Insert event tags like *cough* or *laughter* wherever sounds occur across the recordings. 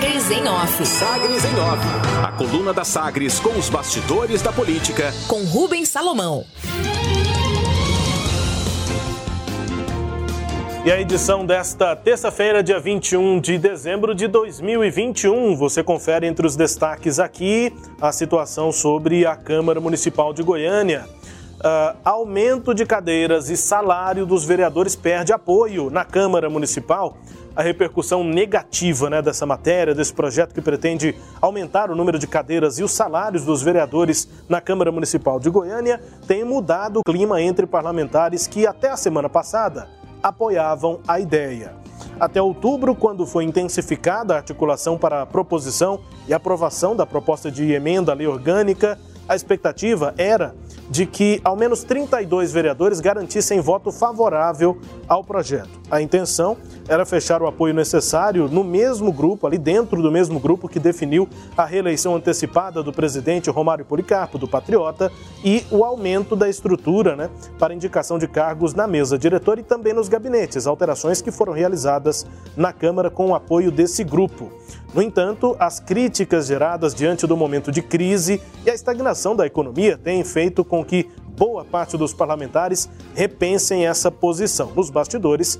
Sagres em Off. Sagres em Off. A coluna da Sagres com os bastidores da política. Com Rubens Salomão. E a edição desta terça-feira, dia 21 de dezembro de 2021. Você confere entre os destaques aqui a situação sobre a Câmara Municipal de Goiânia. Uh, aumento de cadeiras e salário dos vereadores perde apoio na Câmara Municipal. A repercussão negativa né, dessa matéria, desse projeto que pretende aumentar o número de cadeiras e os salários dos vereadores na Câmara Municipal de Goiânia, tem mudado o clima entre parlamentares que até a semana passada apoiavam a ideia. Até outubro, quando foi intensificada a articulação para a proposição e aprovação da proposta de emenda à lei orgânica, a expectativa era de que ao menos 32 vereadores garantissem voto favorável ao projeto. A intenção era fechar o apoio necessário no mesmo grupo, ali dentro do mesmo grupo que definiu a reeleição antecipada do presidente Romário Policarpo, do Patriota, e o aumento da estrutura né, para indicação de cargos na mesa diretora e também nos gabinetes, alterações que foram realizadas na Câmara com o apoio desse grupo. No entanto, as críticas geradas diante do momento de crise e a estagnação da economia têm feito com que boa parte dos parlamentares repensem essa posição. Nos bastidores,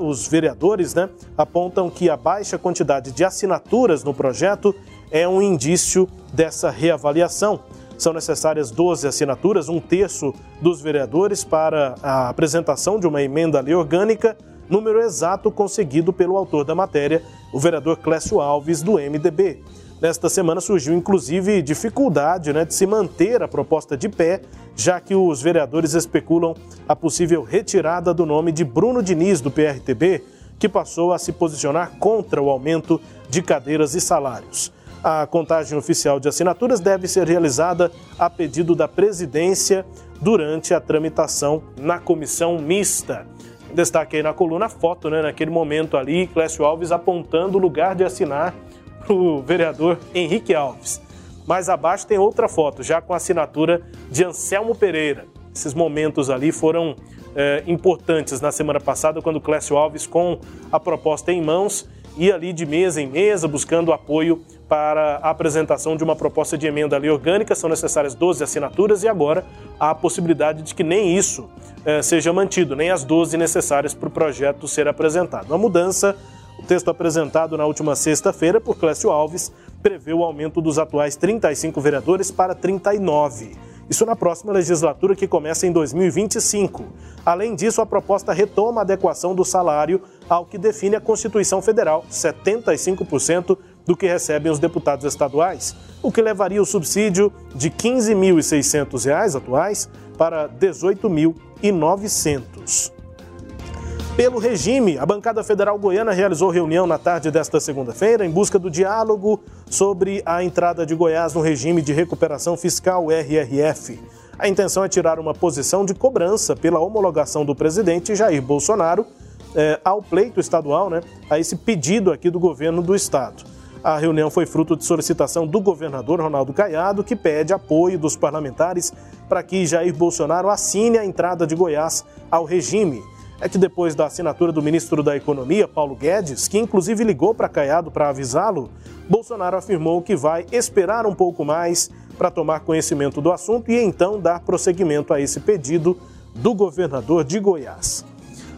os vereadores né, apontam que a baixa quantidade de assinaturas no projeto é um indício dessa reavaliação. São necessárias 12 assinaturas, um terço dos vereadores, para a apresentação de uma emenda à lei orgânica número exato conseguido pelo autor da matéria, o vereador Clécio Alves, do MDB. Nesta semana surgiu inclusive dificuldade né, de se manter a proposta de pé, já que os vereadores especulam a possível retirada do nome de Bruno Diniz, do PRTB, que passou a se posicionar contra o aumento de cadeiras e salários. A contagem oficial de assinaturas deve ser realizada a pedido da presidência durante a tramitação na comissão mista. Destaque aí na coluna a foto, né? Naquele momento ali, Clécio Alves apontando o lugar de assinar o vereador Henrique Alves. Mais abaixo tem outra foto, já com a assinatura de Anselmo Pereira. Esses momentos ali foram é, importantes na semana passada, quando Clécio Alves, com a proposta em mãos, ia ali de mesa em mesa buscando apoio para a apresentação de uma proposta de emenda à lei orgânica. São necessárias 12 assinaturas e agora há a possibilidade de que nem isso eh, seja mantido, nem as 12 necessárias para o projeto ser apresentado. A mudança, texto apresentado na última sexta-feira por Clécio Alves, prevê o aumento dos atuais 35 vereadores para 39. Isso na próxima legislatura que começa em 2025. Além disso, a proposta retoma a adequação do salário ao que define a Constituição Federal, 75% do que recebem os deputados estaduais, o que levaria o subsídio de R$ 15.600 atuais para R$ 18.900. Pelo regime, a bancada federal goiana realizou reunião na tarde desta segunda-feira em busca do diálogo sobre a entrada de Goiás no regime de recuperação fiscal RRF. A intenção é tirar uma posição de cobrança pela homologação do presidente Jair Bolsonaro eh, ao pleito estadual, né, a esse pedido aqui do governo do estado. A reunião foi fruto de solicitação do governador Ronaldo Caiado, que pede apoio dos parlamentares para que Jair Bolsonaro assine a entrada de Goiás ao regime é que depois da assinatura do ministro da Economia, Paulo Guedes, que inclusive ligou para Caiado para avisá-lo, Bolsonaro afirmou que vai esperar um pouco mais para tomar conhecimento do assunto e então dar prosseguimento a esse pedido do governador de Goiás.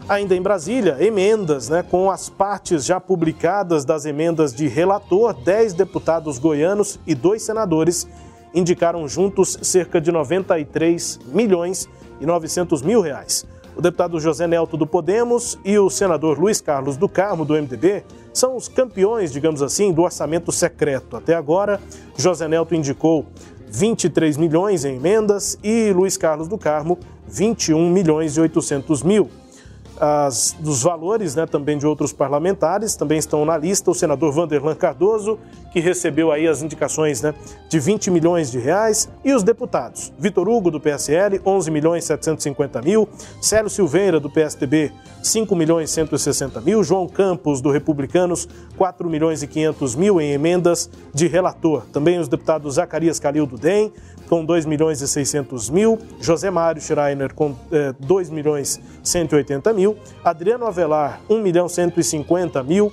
Ainda em Brasília, emendas, né, com as partes já publicadas das emendas de relator, 10 deputados goianos e dois senadores indicaram juntos cerca de 93 milhões e 900 mil reais. O deputado José Nelto do Podemos e o senador Luiz Carlos do Carmo, do MDB, são os campeões, digamos assim, do orçamento secreto. Até agora, José Nelto indicou 23 milhões em emendas e Luiz Carlos do Carmo 21 milhões e 800 mil as, dos valores né, também de outros parlamentares, também estão na lista. O senador Vanderlan Cardoso, que recebeu aí as indicações né, de 20 milhões de reais, e os deputados, Vitor Hugo, do PSL, 11 milhões 750 mil, Célio Silveira, do PSDB, 5 milhões 160 mil, João Campos, do Republicanos, 4 milhões e 500 mil em emendas de relator. Também os deputados Zacarias Calil, do DEM, com 2 milhões e 600 mil, José Mário Schreiner com eh, 2 milhões 180 mil, Adriano Avelar 1 milhão 150 mil,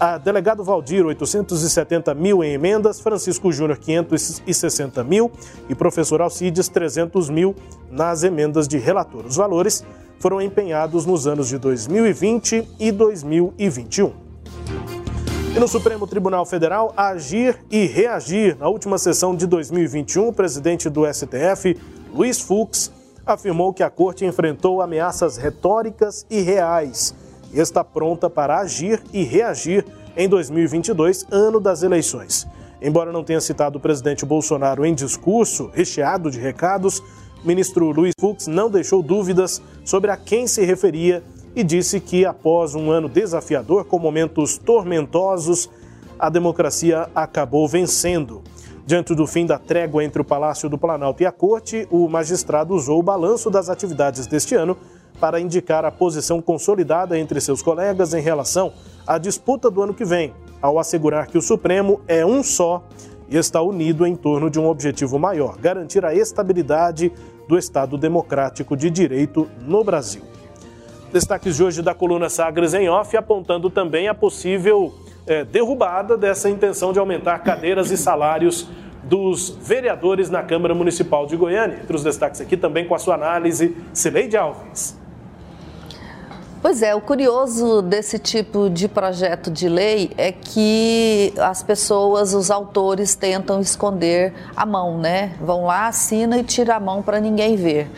a delegado Valdir, 870 mil em emendas, Francisco Júnior, 560 mil e professor Alcides, 300 mil nas emendas de relator. Os valores foram empenhados nos anos de 2020 e 2021. E no Supremo Tribunal Federal, agir e reagir. Na última sessão de 2021, o presidente do STF, Luiz Fux, afirmou que a corte enfrentou ameaças retóricas e reais e está pronta para agir e reagir em 2022, ano das eleições. Embora não tenha citado o presidente Bolsonaro em discurso recheado de recados, ministro Luiz Fux não deixou dúvidas sobre a quem se referia e disse que, após um ano desafiador com momentos tormentosos, a democracia acabou vencendo. Diante do fim da trégua entre o Palácio do Planalto e a Corte, o magistrado usou o balanço das atividades deste ano para indicar a posição consolidada entre seus colegas em relação à disputa do ano que vem, ao assegurar que o Supremo é um só e está unido em torno de um objetivo maior: garantir a estabilidade do Estado democrático de direito no Brasil. Destaques de hoje da coluna Sagres em Off, apontando também a possível é, derrubada dessa intenção de aumentar cadeiras e salários dos vereadores na Câmara Municipal de Goiânia. Entre os destaques aqui também com a sua análise, Cileide Alves. Pois é, o curioso desse tipo de projeto de lei é que as pessoas, os autores, tentam esconder a mão, né? Vão lá, assina e tira a mão para ninguém ver.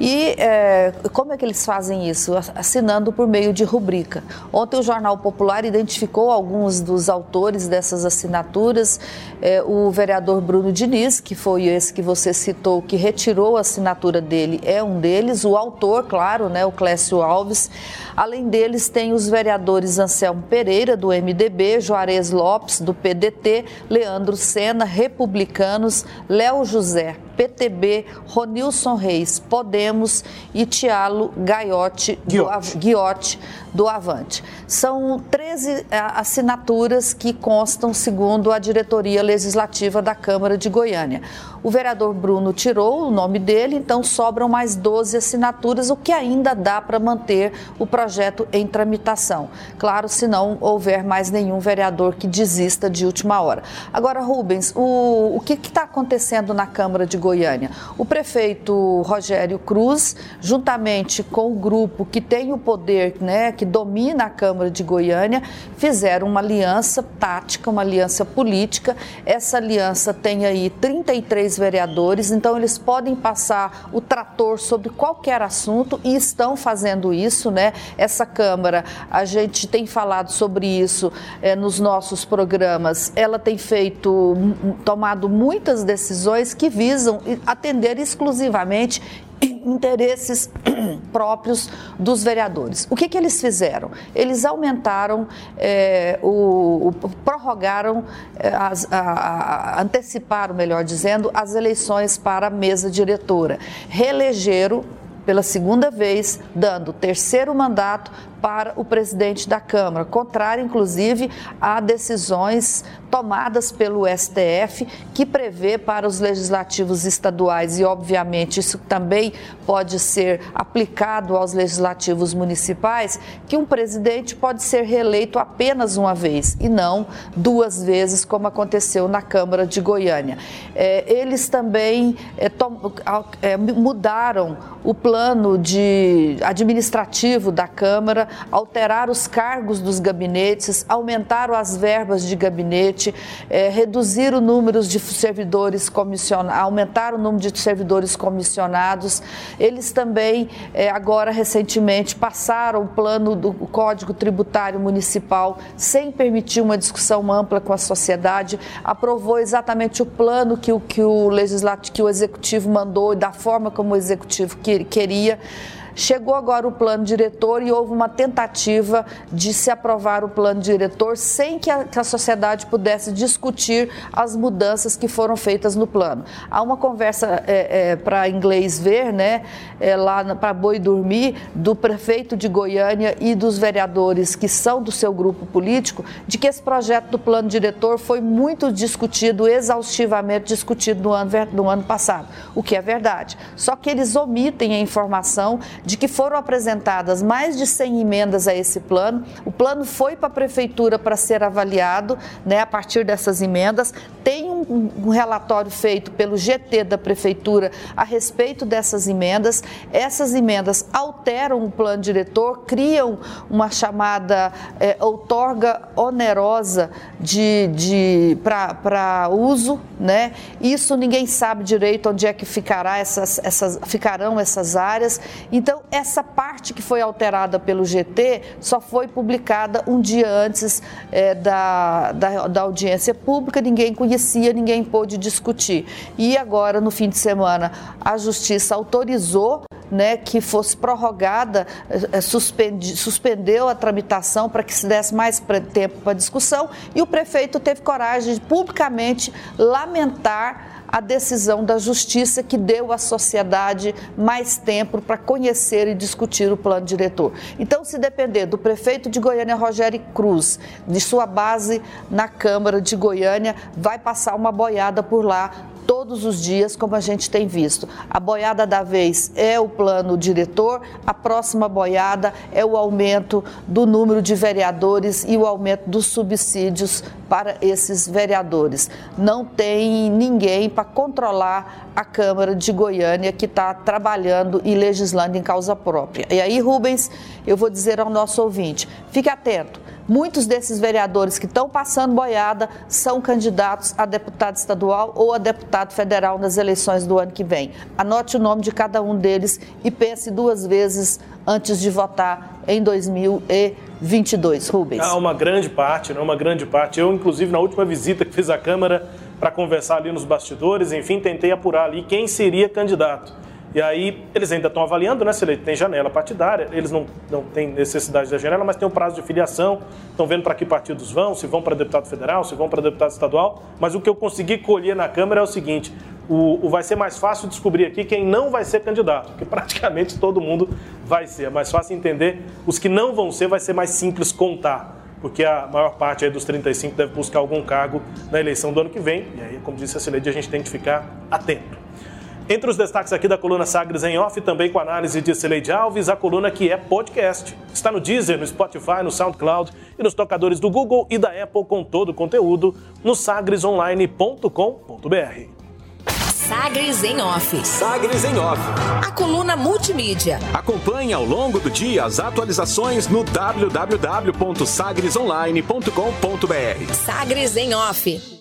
E é, como é que eles fazem isso? Assinando por meio de rubrica. Ontem o Jornal Popular identificou alguns dos autores dessas assinaturas. É, o vereador Bruno Diniz, que foi esse que você citou, que retirou a assinatura dele, é um deles. O autor, claro, né, o Clécio Alves. Além deles, tem os vereadores Anselmo Pereira, do MDB, Juarez Lopes, do PDT, Leandro Sena, Republicanos, Léo José, PTB, Ronilson Reis, Podemos e Tialo Gaiotti, do, Guiotti, do Avante. São 13 eh, assinaturas que constam, segundo a diretoria legislativa da Câmara de Goiânia. O vereador Bruno tirou o nome dele, então sobram mais 12 assinaturas, o que ainda dá para manter o projeto em tramitação. Claro, se não houver mais nenhum vereador que desista de última hora. Agora, Rubens, o, o que está acontecendo na Câmara de Goiânia? O prefeito Rogério Cruz, juntamente com o grupo que tem o poder, né, que domina a Câmara de Goiânia, fizeram uma aliança tática, uma aliança política. Essa aliança tem aí 33 vereadores, então eles podem passar o trator sobre qualquer assunto e estão fazendo isso, né? Essa Câmara, a gente tem falado sobre isso é, nos nossos programas, ela tem feito, tomado muitas decisões que visam atender exclusivamente interesses *clears throat* próprios dos vereadores. O que, que eles fizeram? Eles aumentaram, é, o, o, prorrogaram, é, as, a, a, anteciparam, melhor dizendo, as eleições para a mesa diretora. Reelegeram pela segunda vez, dando terceiro mandato para o presidente da Câmara, contrário, inclusive, a decisões tomadas pelo STF, que prevê para os legislativos estaduais, e obviamente isso também pode ser aplicado aos legislativos municipais, que um presidente pode ser reeleito apenas uma vez e não duas vezes, como aconteceu na Câmara de Goiânia. É, eles também é, tom, é, mudaram o plano de administrativo da Câmara alterar os cargos dos gabinetes, aumentaram as verbas de gabinete, é, reduzir o número de servidores comissionados, aumentar o número de servidores comissionados. Eles também, é, agora recentemente, passaram o plano do Código Tributário Municipal sem permitir uma discussão ampla com a sociedade, aprovou exatamente o plano que o, que o legislativo, que o executivo mandou e da forma como o executivo que, queria. Chegou agora o plano diretor e houve uma tentativa de se aprovar o plano diretor sem que a, que a sociedade pudesse discutir as mudanças que foram feitas no plano. Há uma conversa é, é, para inglês ver, né, é, lá para boi dormir, do prefeito de Goiânia e dos vereadores que são do seu grupo político, de que esse projeto do plano diretor foi muito discutido, exaustivamente discutido no ano, no ano passado, o que é verdade. Só que eles omitem a informação de que foram apresentadas mais de 100 emendas a esse plano. O plano foi para a prefeitura para ser avaliado, né, a partir dessas emendas. Tem um, relatório feito pelo GT da prefeitura a respeito dessas emendas. Essas emendas alteram o plano diretor, criam uma chamada é, outorga onerosa de, de para uso, né? Isso ninguém sabe direito onde é que ficará essas, essas, ficarão essas áreas. Então, essa parte que foi alterada pelo GT só foi publicada um dia antes é, da, da, da audiência pública, ninguém conhecia, ninguém pôde discutir. E agora, no fim de semana, a Justiça autorizou né, que fosse prorrogada, é, suspendi, suspendeu a tramitação para que se desse mais tempo para discussão e o prefeito teve coragem de publicamente lamentar a decisão da justiça que deu à sociedade mais tempo para conhecer e discutir o plano diretor. Então, se depender do prefeito de Goiânia, Rogério Cruz, de sua base na Câmara de Goiânia, vai passar uma boiada por lá todos os dias, como a gente tem visto. A boiada da vez é o plano diretor, a próxima boiada é o aumento do número de vereadores e o aumento dos subsídios para esses vereadores. Não tem ninguém para controlar a Câmara de Goiânia que está trabalhando e legislando em causa própria. E aí, Rubens, eu vou dizer ao nosso ouvinte: fique atento Muitos desses vereadores que estão passando boiada são candidatos a deputado estadual ou a deputado federal nas eleições do ano que vem. Anote o nome de cada um deles e pense duas vezes antes de votar em 2022. Rubens. Há uma grande parte, não uma grande parte. Eu, inclusive, na última visita que fiz à Câmara para conversar ali nos bastidores, enfim, tentei apurar ali quem seria candidato. E aí eles ainda estão avaliando, né, se ele tem janela partidária, eles não, não têm necessidade da janela, mas tem um prazo de filiação, estão vendo para que partidos vão, se vão para deputado federal, se vão para deputado estadual, mas o que eu consegui colher na Câmara é o seguinte, o, o, vai ser mais fácil descobrir aqui quem não vai ser candidato, porque praticamente todo mundo vai ser, é mais fácil entender, os que não vão ser vai ser mais simples contar, porque a maior parte dos 35 deve buscar algum cargo na eleição do ano que vem, e aí, como disse a Cileide, a gente tem que ficar atento. Entre os destaques aqui da coluna Sagres em Off, também com análise de Celeide Alves, a coluna que é podcast. Está no Deezer, no Spotify, no SoundCloud e nos tocadores do Google e da Apple com todo o conteúdo no sagresonline.com.br. Sagres em Off. Sagres em Off. A coluna multimídia. Acompanhe ao longo do dia as atualizações no www.sagresonline.com.br. Sagres em Off.